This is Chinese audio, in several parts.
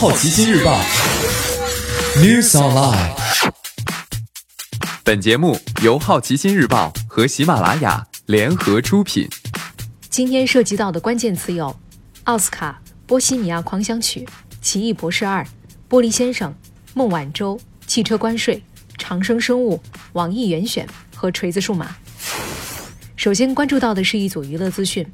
好奇心日报 News Online。本节目由好奇心日报和喜马拉雅联合出品。今天涉及到的关键词有：奥斯卡、波西米亚狂想曲、奇异博士二、玻璃先生、孟晚舟、汽车关税、长生生物、网易严选和锤子数码。首先关注到的是一组娱乐资讯：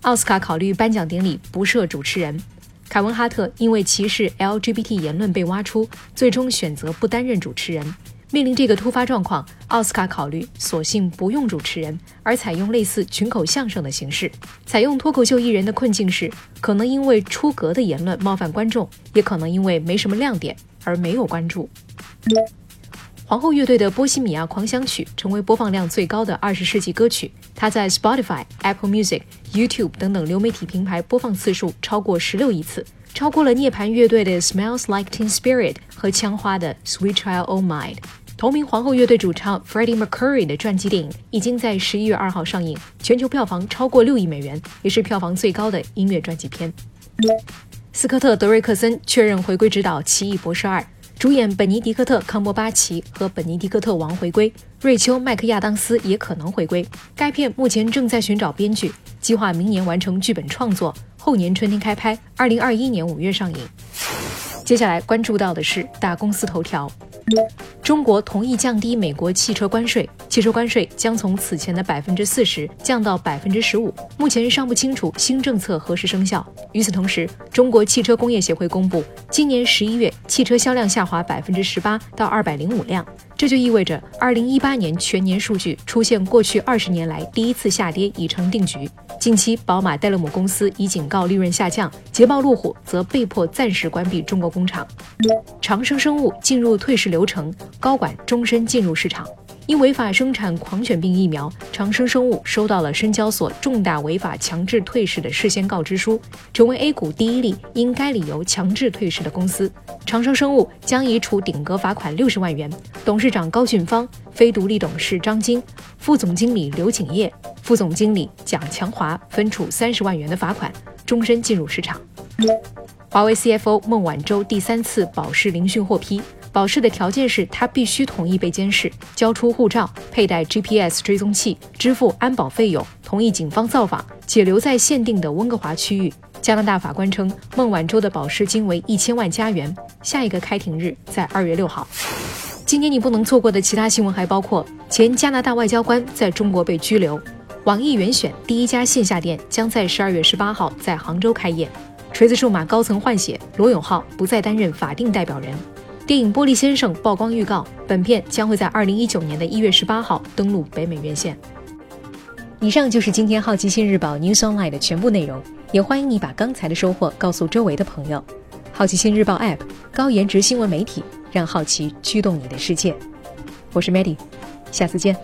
奥斯卡考虑颁奖典礼不设主持人，凯文·哈特因为歧视 LGBT 言论被挖出，最终选择不担任主持人。面临这个突发状况，奥斯卡考虑索性不用主持人，而采用类似群口相声的形式。采用脱口秀艺人的困境是，可能因为出格的言论冒犯观众，也可能因为没什么亮点而没有关注。皇后乐队的《波西米亚狂想曲》成为播放量最高的二十世纪歌曲，它在 Spotify、Apple Music、YouTube 等等流媒体平台播放次数超过十六亿次，超过了涅槃乐队的《Smells Like Teen Spirit》和枪花的《Sweet Child O' Mine》。同名皇后乐队主唱 Freddie Mercury 的传记电影已经在十一月二号上映，全球票房超过六亿美元，也是票房最高的音乐传记片。斯科特·德瑞克森确认回归执导《奇异博士二》，主演本尼迪克特·康伯巴奇和本尼迪克特王回归，瑞秋·麦克亚当斯也可能回归。该片目前正在寻找编剧，计划明年完成剧本创作，后年春天开拍，二零二一年五月上映。接下来关注到的是大公司头条。中国同意降低美国汽车关税，汽车关税将从此前的百分之四十降到百分之十五。目前尚不清楚新政策何时生效。与此同时，中国汽车工业协会公布，今年十一月汽车销量下滑百分之十八到二百零五辆，这就意味着二零一八年全年数据出现过去二十年来第一次下跌已成定局。近期，宝马、戴勒姆公司已警告利润下降，捷豹、路虎则被迫暂时关闭中国工厂。长生生物进入退市流程，高管终身进入市场。因违法生产狂犬病疫苗，长生生物收到了深交所重大违法强制退市的事先告知书，成为 A 股第一例因该理由强制退市的公司。长生生物将已处顶格罚款六十万元，董事长高俊芳、非独立董事张晶、副总经理刘景业、副总经理蒋强华分处三十万元的罚款，终身进入市场。华为 CFO 孟晚舟第三次保释聆讯获批。保释的条件是他必须同意被监视，交出护照，佩戴 GPS 追踪器，支付安保费用，同意警方造访，且留在限定的温哥华区域。加拿大法官称，孟晚舟的保释金为一千万加元。下一个开庭日在二月六号。今年你不能错过的其他新闻还包括：前加拿大外交官在中国被拘留；网易严选第一家线下店将在十二月十八号在杭州开业；锤子数码高层换血，罗永浩不再担任法定代表人。电影《玻璃先生》曝光预告，本片将会在二零一九年的一月十八号登陆北美院线。以上就是今天好奇心日报 News Online 的全部内容，也欢迎你把刚才的收获告诉周围的朋友。好奇心日报 App 高颜值新闻媒体，让好奇驱动你的世界。我是 Maddie，下次见。